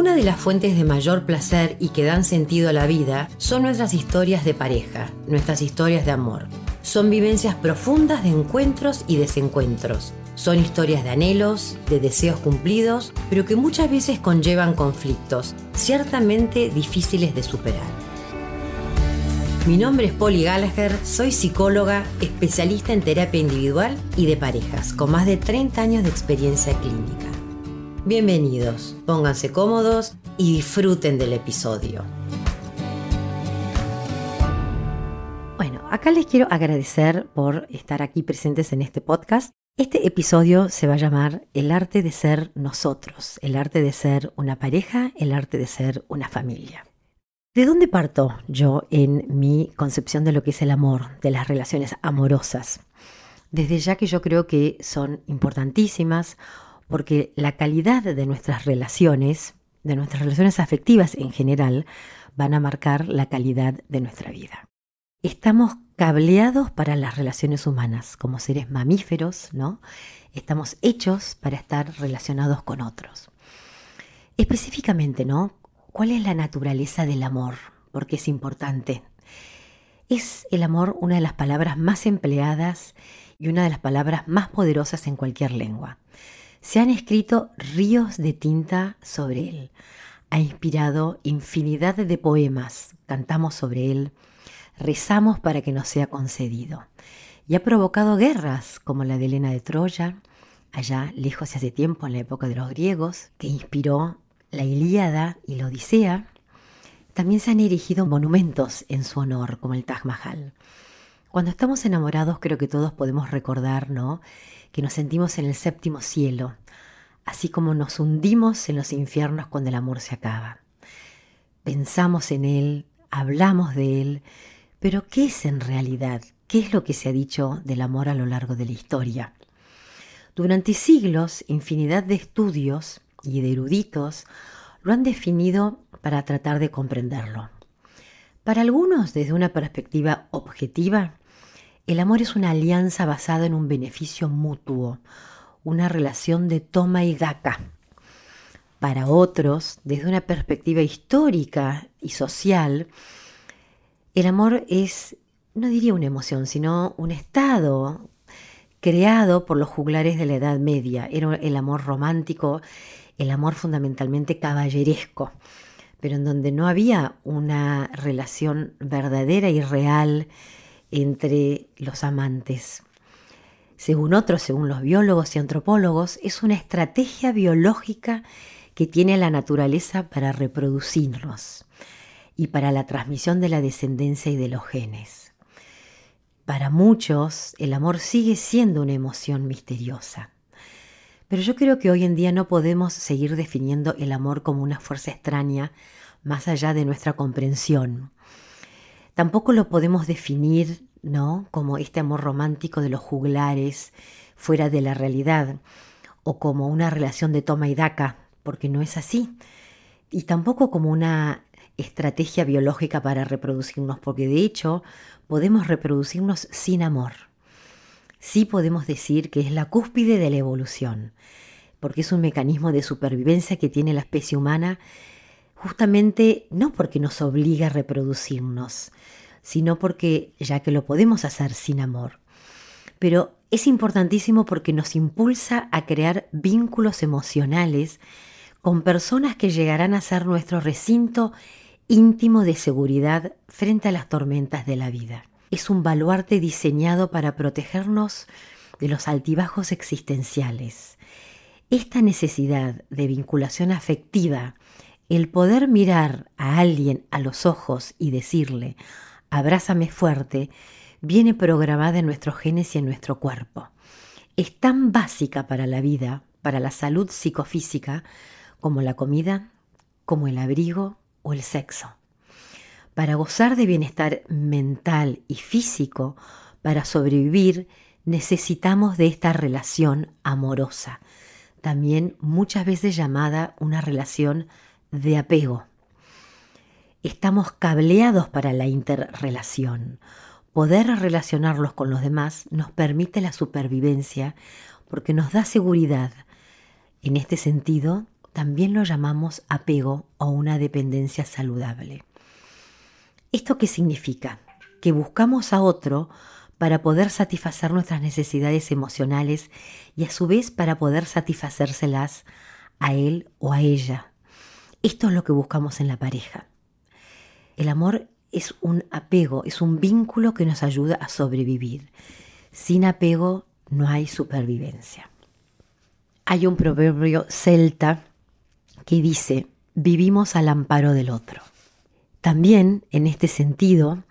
Una de las fuentes de mayor placer y que dan sentido a la vida son nuestras historias de pareja, nuestras historias de amor. Son vivencias profundas de encuentros y desencuentros. Son historias de anhelos, de deseos cumplidos, pero que muchas veces conllevan conflictos, ciertamente difíciles de superar. Mi nombre es Polly Gallagher, soy psicóloga, especialista en terapia individual y de parejas, con más de 30 años de experiencia clínica. Bienvenidos, pónganse cómodos y disfruten del episodio. Bueno, acá les quiero agradecer por estar aquí presentes en este podcast. Este episodio se va a llamar El arte de ser nosotros, el arte de ser una pareja, el arte de ser una familia. ¿De dónde parto yo en mi concepción de lo que es el amor, de las relaciones amorosas? Desde ya que yo creo que son importantísimas, porque la calidad de nuestras relaciones, de nuestras relaciones afectivas en general, van a marcar la calidad de nuestra vida. Estamos cableados para las relaciones humanas como seres mamíferos, ¿no? Estamos hechos para estar relacionados con otros. Específicamente, ¿no? ¿Cuál es la naturaleza del amor? Porque es importante. Es el amor una de las palabras más empleadas y una de las palabras más poderosas en cualquier lengua. Se han escrito ríos de tinta sobre él. Ha inspirado infinidad de poemas. Cantamos sobre él. Rezamos para que nos sea concedido. Y ha provocado guerras como la de Helena de Troya, allá lejos y hace tiempo en la época de los griegos, que inspiró la Ilíada y la Odisea. También se han erigido monumentos en su honor, como el Taj Mahal. Cuando estamos enamorados creo que todos podemos recordar, ¿no? Que nos sentimos en el séptimo cielo, así como nos hundimos en los infiernos cuando el amor se acaba. Pensamos en él, hablamos de él, pero ¿qué es en realidad? ¿Qué es lo que se ha dicho del amor a lo largo de la historia? Durante siglos, infinidad de estudios y de eruditos lo han definido para tratar de comprenderlo. Para algunos, desde una perspectiva objetiva, el amor es una alianza basada en un beneficio mutuo, una relación de toma y daca. Para otros, desde una perspectiva histórica y social, el amor es, no diría una emoción, sino un estado creado por los juglares de la Edad Media. Era el amor romántico, el amor fundamentalmente caballeresco, pero en donde no había una relación verdadera y real entre los amantes. Según otros, según los biólogos y antropólogos, es una estrategia biológica que tiene la naturaleza para reproducirnos y para la transmisión de la descendencia y de los genes. Para muchos, el amor sigue siendo una emoción misteriosa. Pero yo creo que hoy en día no podemos seguir definiendo el amor como una fuerza extraña más allá de nuestra comprensión. Tampoco lo podemos definir, ¿no? Como este amor romántico de los juglares fuera de la realidad o como una relación de toma y daca, porque no es así. Y tampoco como una estrategia biológica para reproducirnos, porque de hecho podemos reproducirnos sin amor. Sí podemos decir que es la cúspide de la evolución, porque es un mecanismo de supervivencia que tiene la especie humana justamente no porque nos obliga a reproducirnos, sino porque ya que lo podemos hacer sin amor. Pero es importantísimo porque nos impulsa a crear vínculos emocionales con personas que llegarán a ser nuestro recinto íntimo de seguridad frente a las tormentas de la vida. Es un baluarte diseñado para protegernos de los altibajos existenciales. Esta necesidad de vinculación afectiva el poder mirar a alguien a los ojos y decirle, abrázame fuerte, viene programada en nuestros genes y en nuestro cuerpo. Es tan básica para la vida, para la salud psicofísica, como la comida, como el abrigo o el sexo. Para gozar de bienestar mental y físico, para sobrevivir, necesitamos de esta relación amorosa, también muchas veces llamada una relación de apego. Estamos cableados para la interrelación. Poder relacionarlos con los demás nos permite la supervivencia porque nos da seguridad. En este sentido, también lo llamamos apego o una dependencia saludable. ¿Esto qué significa? Que buscamos a otro para poder satisfacer nuestras necesidades emocionales y a su vez para poder satisfacérselas a él o a ella. Esto es lo que buscamos en la pareja. El amor es un apego, es un vínculo que nos ayuda a sobrevivir. Sin apego no hay supervivencia. Hay un proverbio celta que dice, vivimos al amparo del otro. También, en este sentido,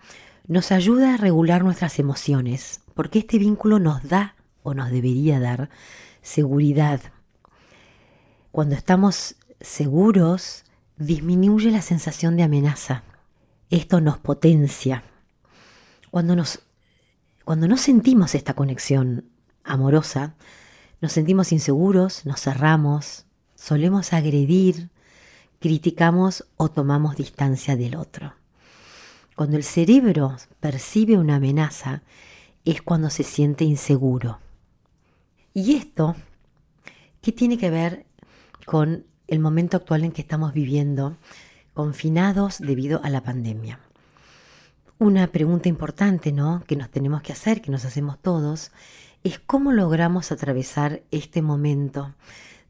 nos ayuda a regular nuestras emociones, porque este vínculo nos da o nos debería dar seguridad. Cuando estamos seguros, disminuye la sensación de amenaza. Esto nos potencia. Cuando, nos, cuando no sentimos esta conexión amorosa, nos sentimos inseguros, nos cerramos, solemos agredir, criticamos o tomamos distancia del otro. Cuando el cerebro percibe una amenaza es cuando se siente inseguro. Y esto, ¿qué tiene que ver con el momento actual en que estamos viviendo, confinados debido a la pandemia? Una pregunta importante, ¿no? Que nos tenemos que hacer, que nos hacemos todos, es cómo logramos atravesar este momento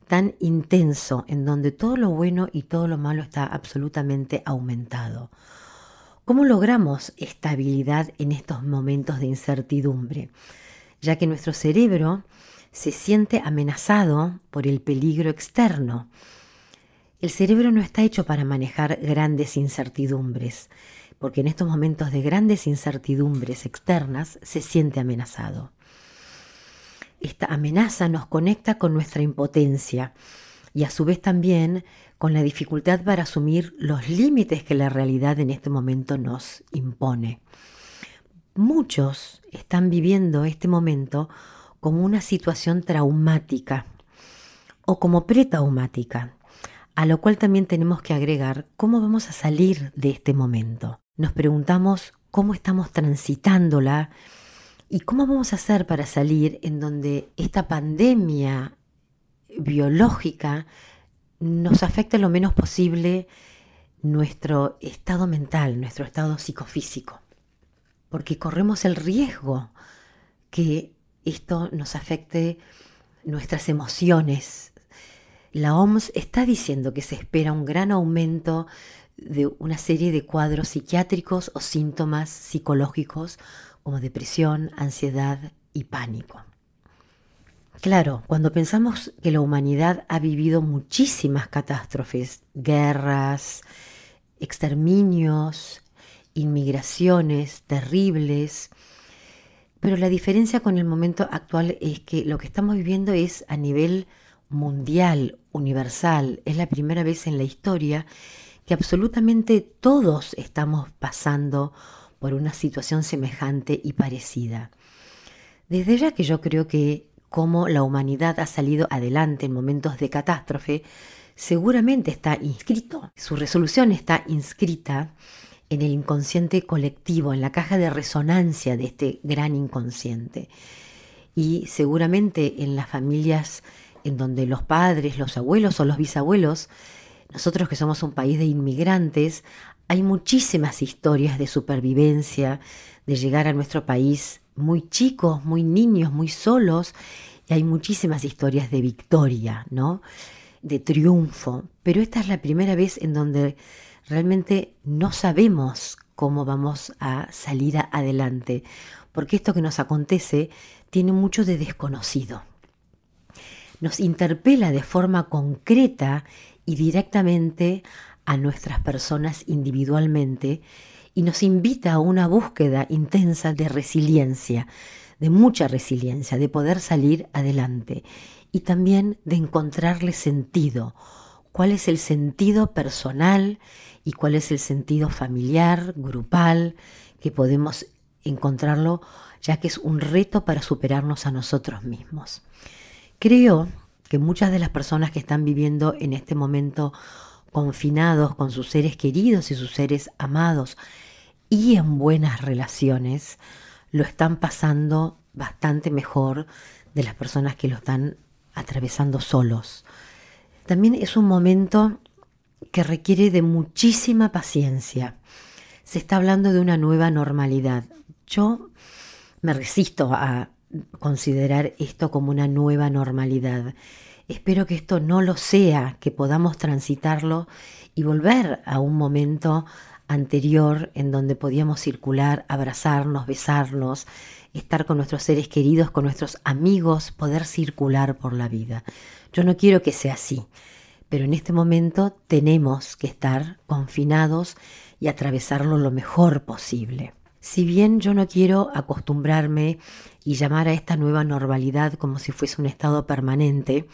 tan intenso en donde todo lo bueno y todo lo malo está absolutamente aumentado. ¿Cómo logramos estabilidad en estos momentos de incertidumbre? Ya que nuestro cerebro se siente amenazado por el peligro externo. El cerebro no está hecho para manejar grandes incertidumbres, porque en estos momentos de grandes incertidumbres externas se siente amenazado. Esta amenaza nos conecta con nuestra impotencia y a su vez también con la dificultad para asumir los límites que la realidad en este momento nos impone. Muchos están viviendo este momento como una situación traumática o como pretraumática, a lo cual también tenemos que agregar cómo vamos a salir de este momento. Nos preguntamos cómo estamos transitándola y cómo vamos a hacer para salir en donde esta pandemia biológica nos afecte lo menos posible nuestro estado mental, nuestro estado psicofísico. Porque corremos el riesgo que esto nos afecte nuestras emociones. La OMS está diciendo que se espera un gran aumento de una serie de cuadros psiquiátricos o síntomas psicológicos como depresión, ansiedad y pánico. Claro, cuando pensamos que la humanidad ha vivido muchísimas catástrofes, guerras, exterminios, inmigraciones terribles, pero la diferencia con el momento actual es que lo que estamos viviendo es a nivel mundial, universal, es la primera vez en la historia que absolutamente todos estamos pasando por una situación semejante y parecida. Desde ya que yo creo que cómo la humanidad ha salido adelante en momentos de catástrofe, seguramente está inscrito, su resolución está inscrita en el inconsciente colectivo, en la caja de resonancia de este gran inconsciente. Y seguramente en las familias en donde los padres, los abuelos o los bisabuelos, nosotros que somos un país de inmigrantes, hay muchísimas historias de supervivencia, de llegar a nuestro país muy chicos, muy niños, muy solos, y hay muchísimas historias de victoria, ¿no? De triunfo, pero esta es la primera vez en donde realmente no sabemos cómo vamos a salir adelante, porque esto que nos acontece tiene mucho de desconocido. Nos interpela de forma concreta y directamente a nuestras personas individualmente y nos invita a una búsqueda intensa de resiliencia, de mucha resiliencia, de poder salir adelante y también de encontrarle sentido. ¿Cuál es el sentido personal y cuál es el sentido familiar, grupal, que podemos encontrarlo ya que es un reto para superarnos a nosotros mismos? Creo que muchas de las personas que están viviendo en este momento confinados con sus seres queridos y sus seres amados y en buenas relaciones, lo están pasando bastante mejor de las personas que lo están atravesando solos. también es un momento que requiere de muchísima paciencia. Se está hablando de una nueva normalidad. Yo me resisto a considerar esto como una nueva normalidad. Espero que esto no lo sea, que podamos transitarlo y volver a un momento anterior en donde podíamos circular, abrazarnos, besarnos, estar con nuestros seres queridos, con nuestros amigos, poder circular por la vida. Yo no quiero que sea así, pero en este momento tenemos que estar confinados y atravesarlo lo mejor posible. Si bien yo no quiero acostumbrarme y llamar a esta nueva normalidad como si fuese un estado permanente,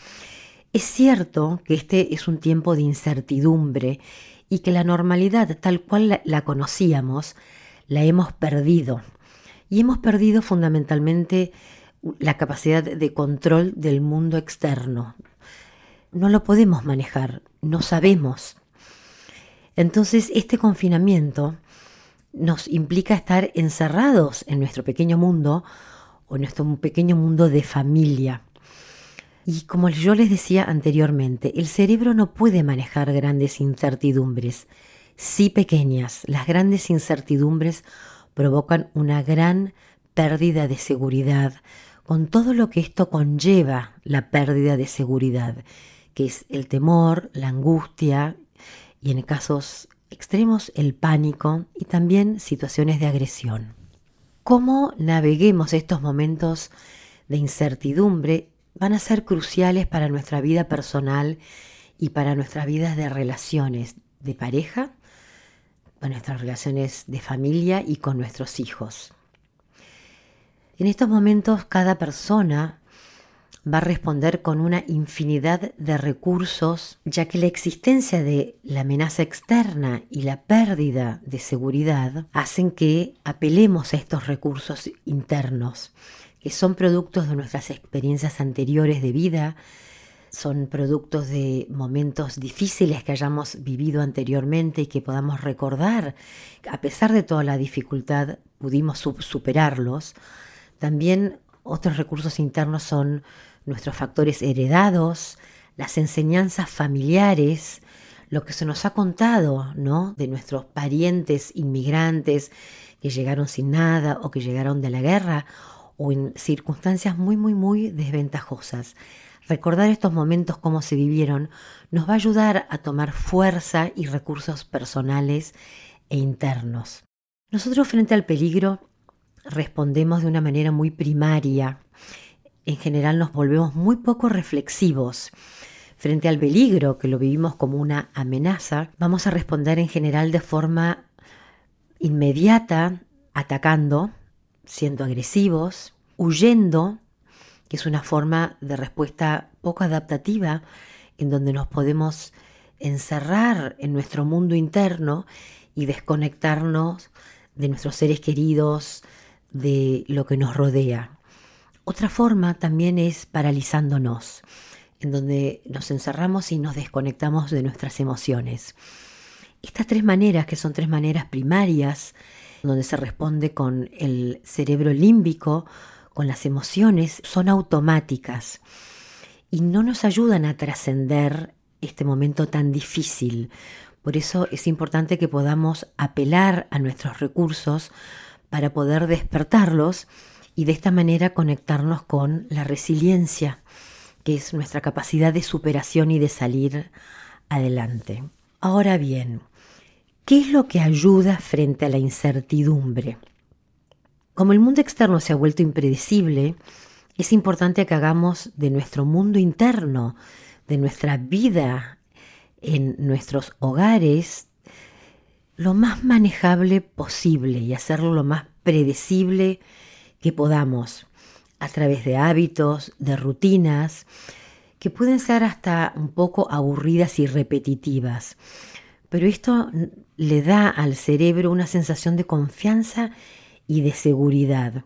es cierto que este es un tiempo de incertidumbre y que la normalidad tal cual la, conocíamos la hemos perdido. Y hemos perdido fundamentalmente la capacidad de control del mundo externo. No lo podemos manejar, no sabemos. Entonces este confinamiento nos implica estar encerrados en nuestro pequeño mundo o en nuestro pequeño mundo de familia. Y como yo les decía anteriormente, el cerebro no puede manejar grandes incertidumbres, sí pequeñas. Las grandes incertidumbres provocan una gran pérdida de seguridad, con todo lo que esto conlleva la pérdida de seguridad, que es el temor, la angustia y en casos extremos el pánico y también situaciones de agresión. Cómo naveguemos estos momentos de incertidumbre van a ser cruciales para nuestra vida personal y para nuestras vidas de relaciones de pareja, para nuestras relaciones de familia y con nuestros hijos. En estos momentos cada persona va a responder con una infinidad de recursos, ya que la existencia de la amenaza externa y la pérdida de seguridad hacen que apelemos a estos recursos internos, que son productos de nuestras experiencias anteriores de vida, son productos de momentos difíciles que hayamos vivido anteriormente y que podamos recordar. A pesar de toda la dificultad, pudimos superarlos. También otros recursos internos son nuestros factores heredados, las enseñanzas familiares, lo que se nos ha contado, ¿no? De nuestros parientes inmigrantes que llegaron sin nada o que llegaron de la guerra o en circunstancias muy, muy, muy desventajosas. Recordar estos momentos cómo se vivieron nos va a ayudar a tomar fuerza y recursos personales e internos. Nosotros frente al peligro respondemos de una manera muy primaria en general nos volvemos muy poco reflexivos. Frente al peligro, que lo vivimos como una amenaza, vamos a responder en general de forma inmediata, atacando, siendo agresivos, huyendo, que es una forma de respuesta poco adaptativa, en donde nos podemos encerrar en nuestro mundo interno y desconectarnos de nuestros seres queridos, de lo que nos rodea. Otra forma también es paralizándonos, en donde nos encerramos y nos desconectamos de nuestras emociones. Estas tres maneras, que son tres maneras primarias, donde se responde con el cerebro límbico, con las emociones, son automáticas y no nos ayudan a trascender este momento tan difícil. Por eso es importante que podamos apelar a nuestros recursos para poder despertarlos y de esta manera conectarnos con la resiliencia, que es nuestra capacidad de superación y de salir adelante. Ahora bien, ¿qué es lo que ayuda frente a la incertidumbre? Como el mundo externo se ha vuelto impredecible, es importante que hagamos de nuestro mundo interno, de nuestra vida en nuestros hogares, lo más manejable posible y hacerlo lo más predecible que podamos a través de hábitos, de rutinas, que pueden ser hasta un poco aburridas y repetitivas. Pero esto le da al cerebro una sensación de confianza y de seguridad,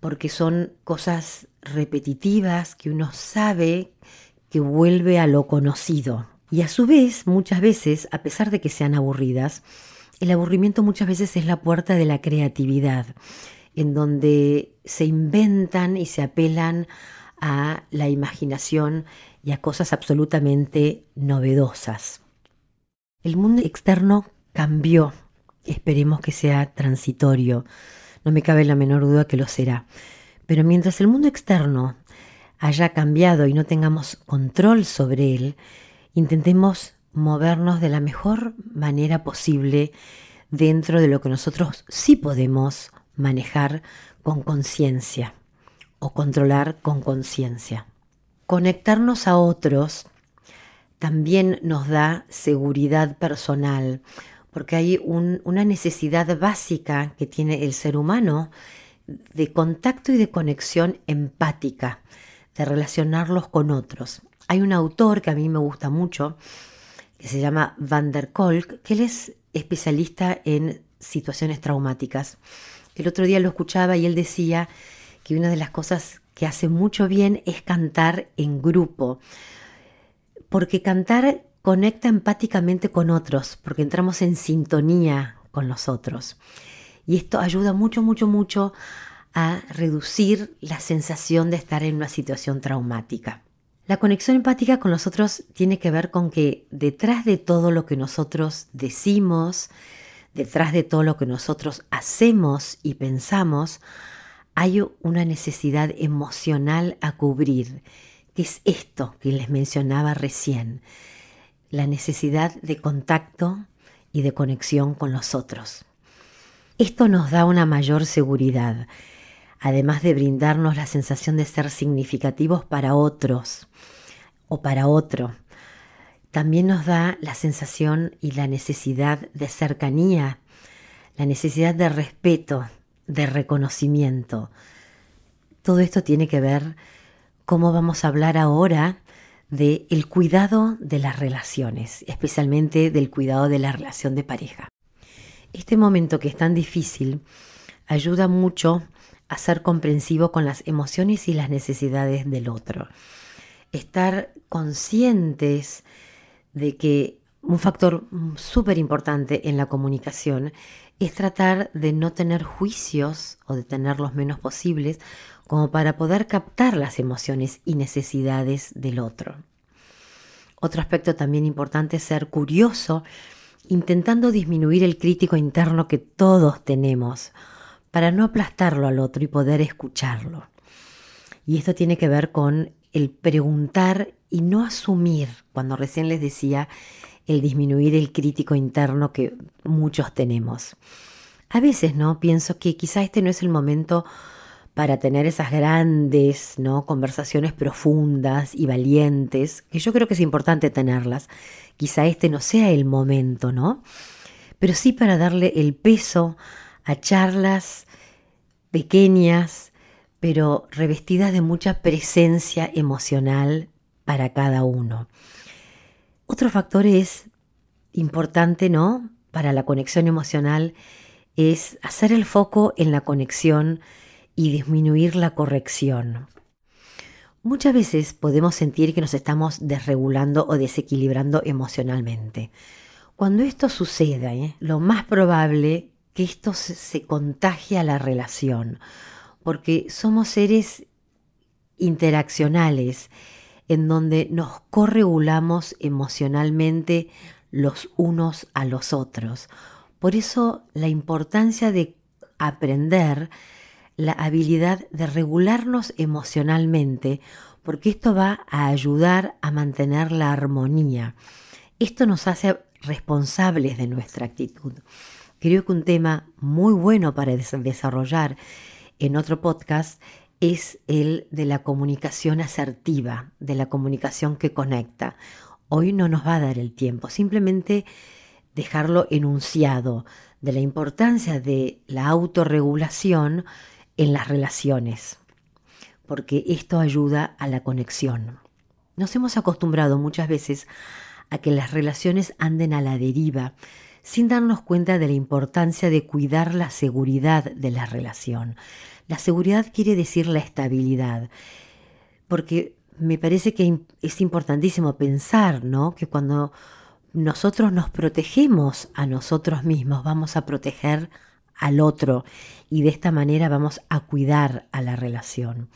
porque son cosas repetitivas que uno sabe que vuelve a lo conocido. Y a su vez, muchas veces, a pesar de que sean aburridas, el aburrimiento muchas veces es la puerta de la creatividad en donde se inventan y se apelan a la imaginación y a cosas absolutamente novedosas. El mundo externo cambió, esperemos que sea transitorio, no me cabe la menor duda que lo será, pero mientras el mundo externo haya cambiado y no tengamos control sobre él, intentemos movernos de la mejor manera posible dentro de lo que nosotros sí podemos manejar con conciencia o controlar con conciencia. Conectarnos a otros también nos da seguridad personal, porque hay una necesidad básica que tiene el ser humano de contacto y de conexión empática, de relacionarlos con otros. Hay un autor que a mí me gusta mucho, que se llama Van der Kolk, que él es especialista en situaciones traumáticas. El otro día lo escuchaba y él decía que una de las cosas que hace mucho bien es cantar en grupo, porque cantar conecta empáticamente con otros, porque entramos en sintonía con los otros. Y esto ayuda mucho, mucho, mucho a reducir la sensación de estar en una situación traumática. La conexión empática con los otros tiene que ver con que detrás de todo lo que nosotros decimos, detrás de todo lo que nosotros hacemos y pensamos, hay una necesidad emocional a cubrir, que es esto que les mencionaba recién, la necesidad de contacto y de conexión con los otros. Esto nos da una mayor seguridad, además de brindarnos la sensación de ser significativos para otros o para otro, también nos da la sensación y la necesidad de cercanía, la necesidad de respeto, de reconocimiento. Todo esto tiene que ver cómo vamos a hablar ahora de el cuidado de las relaciones, especialmente del cuidado de la relación de pareja. Este momento que es tan difícil ayuda mucho a ser comprensivo con las emociones y las necesidades del otro. Estar conscientes de que un factor súper importante en la comunicación es tratar de no tener juicios o de tener los menos posibles como para poder captar las emociones y necesidades del otro. Otro aspecto también importante es ser curioso, intentando disminuir el crítico interno que todos tenemos para no aplastarlo al otro y poder escucharlo. Y esto tiene que ver con el preguntar y no asumir, cuando recién les decía, el disminuir el crítico interno que muchos tenemos. A veces, ¿no? Pienso que quizá este no es el momento para tener esas grandes, ¿no? conversaciones profundas y valientes, que yo creo que es importante tenerlas. Quizá este no sea el momento, ¿no? Pero sí para darle el peso a charlas pequeñas, pero revestidas de mucha presencia emocional para cada uno. Otro factor es importante, ¿no? Para la conexión emocional es hacer el foco en la conexión y disminuir la corrección. Muchas veces podemos sentir que nos estamos desregulando o desequilibrando emocionalmente. Cuando esto suceda, ¿eh? lo más probable que esto se contagie a la relación, porque somos seres interaccionales en donde nos corregulamos emocionalmente los unos a los otros. Por eso la importancia de aprender la habilidad de regularnos emocionalmente, porque esto va a ayudar a mantener la armonía. Esto nos hace responsables de nuestra actitud. Creo que un tema muy bueno para desarrollar en otro podcast es el de la comunicación asertiva, de la comunicación que conecta. Hoy no nos va a dar el tiempo, simplemente dejarlo enunciado de la importancia de la autorregulación en las relaciones, porque esto ayuda a la conexión. Nos hemos acostumbrado muchas veces a que las relaciones anden a la deriva, sin darnos cuenta de la importancia de cuidar la seguridad de la relación. La seguridad quiere decir la estabilidad, porque me parece que es importantísimo pensar, ¿no? Que cuando nosotros nos protegemos a nosotros mismos, vamos a proteger al otro y de esta manera vamos a cuidar a la relación.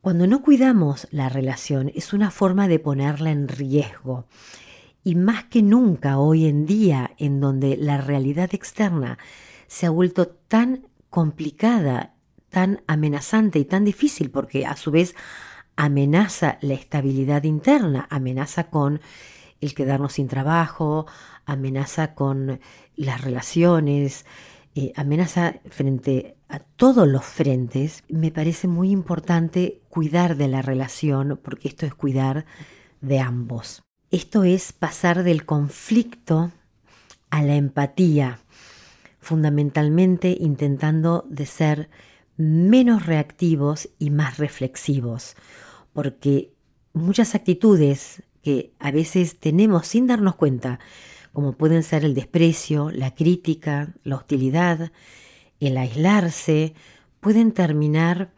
Cuando no cuidamos la relación es una forma de ponerla en riesgo. Y más que nunca hoy en día, en donde la realidad externa se ha vuelto tan complicada, tan amenazante y tan difícil, porque a su vez amenaza la estabilidad interna, amenaza con el quedarnos sin trabajo, amenaza con las relaciones, eh, amenaza frente a todos los frentes, me parece muy importante cuidar de la relación, porque esto es cuidar de ambos. Esto es pasar del conflicto a la empatía, fundamentalmente intentando de ser menos reactivos y más reflexivos, porque muchas actitudes que a veces tenemos sin darnos cuenta, como pueden ser el desprecio, la crítica, la hostilidad, el aislarse, pueden terminar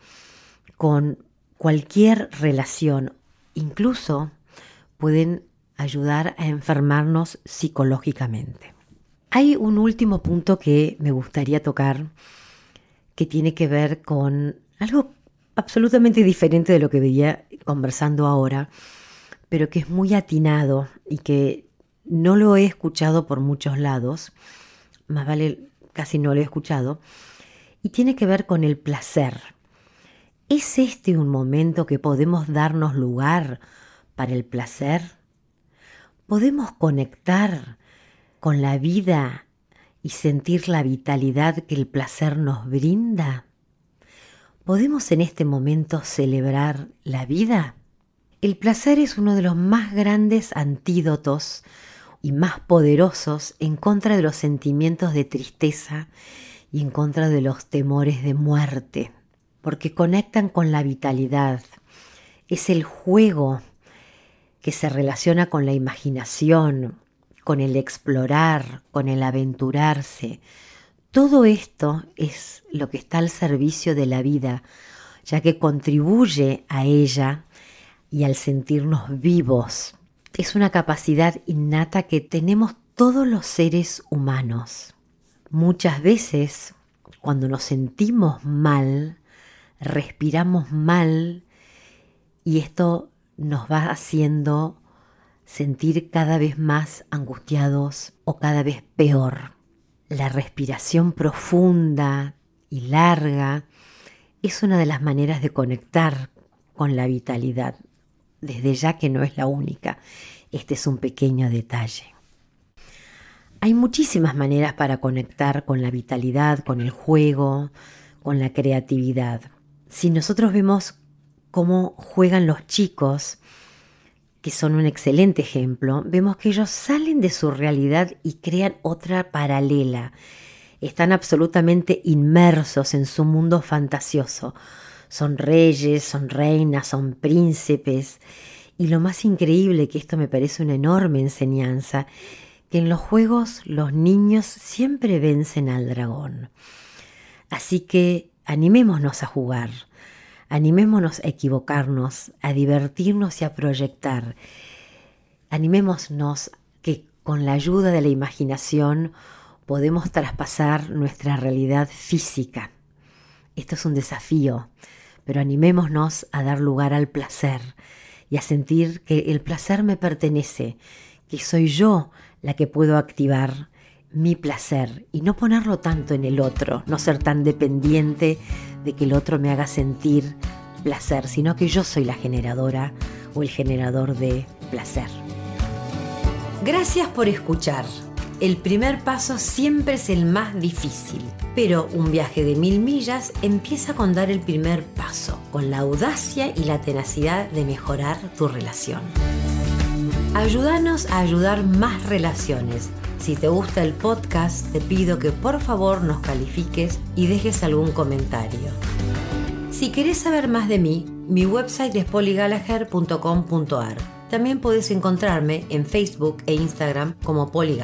con cualquier relación, incluso pueden ayudar a enfermarnos psicológicamente. Hay un último punto que me gustaría tocar que tiene que ver con algo absolutamente diferente de lo que veía conversando ahora, pero que es muy atinado y que no lo he escuchado por muchos lados, más vale casi no lo he escuchado, y tiene que ver con el placer. ¿Es este un momento que podemos darnos lugar para el placer? ¿Podemos conectar con la vida y sentir la vitalidad que el placer nos brinda? ¿Podemos en este momento celebrar la vida? El placer es uno de los más grandes antídotos y más poderosos en contra de los sentimientos de tristeza y en contra de los temores de muerte, porque conectan con la vitalidad. Es el juego que se relaciona con la imaginación, con el explorar, con el aventurarse. Todo esto es lo que está al servicio de la vida, ya que contribuye a ella y al sentirnos vivos. Es una capacidad innata que tenemos todos los seres humanos. Muchas veces, cuando nos sentimos mal, respiramos mal y esto nos va haciendo sentir cada vez más angustiados o cada vez peor. La respiración profunda y larga es una de las maneras de conectar con la vitalidad, desde ya que no es la única. Este es un pequeño detalle. Hay muchísimas maneras para conectar con la vitalidad, con el juego, con la creatividad. Si nosotros vemos cómo juegan los chicos, que son un excelente ejemplo, vemos que ellos salen de su realidad y crean otra paralela. Están absolutamente inmersos en su mundo fantasioso. Son reyes, son reinas, son príncipes. Y lo más increíble, que esto me parece una enorme enseñanza, que en los juegos los niños siempre vencen al dragón. Así que animémonos a jugar Animémonos a equivocarnos, a divertirnos y a proyectar. Animémonos que con la ayuda de la imaginación podemos traspasar nuestra realidad física. Esto es un desafío, pero animémonos a dar lugar al placer y a sentir que el placer me pertenece, que soy yo la que puedo activar mi placer y no ponerlo tanto en el otro, no ser tan dependiente de que el otro me haga sentir placer, sino que yo soy la generadora o el generador de placer. Gracias por escuchar. El primer paso siempre es el más difícil, pero un viaje de mil millas empieza con dar el primer paso, con la audacia y la tenacidad de mejorar tu relación. Ayúdanos a ayudar más relaciones si te gusta el podcast, te pido que por favor nos califiques y dejes algún comentario. Si querés saber más de mí, mi website es polygallagher.com.ar. También puedes encontrarme en Facebook e Instagram como Polly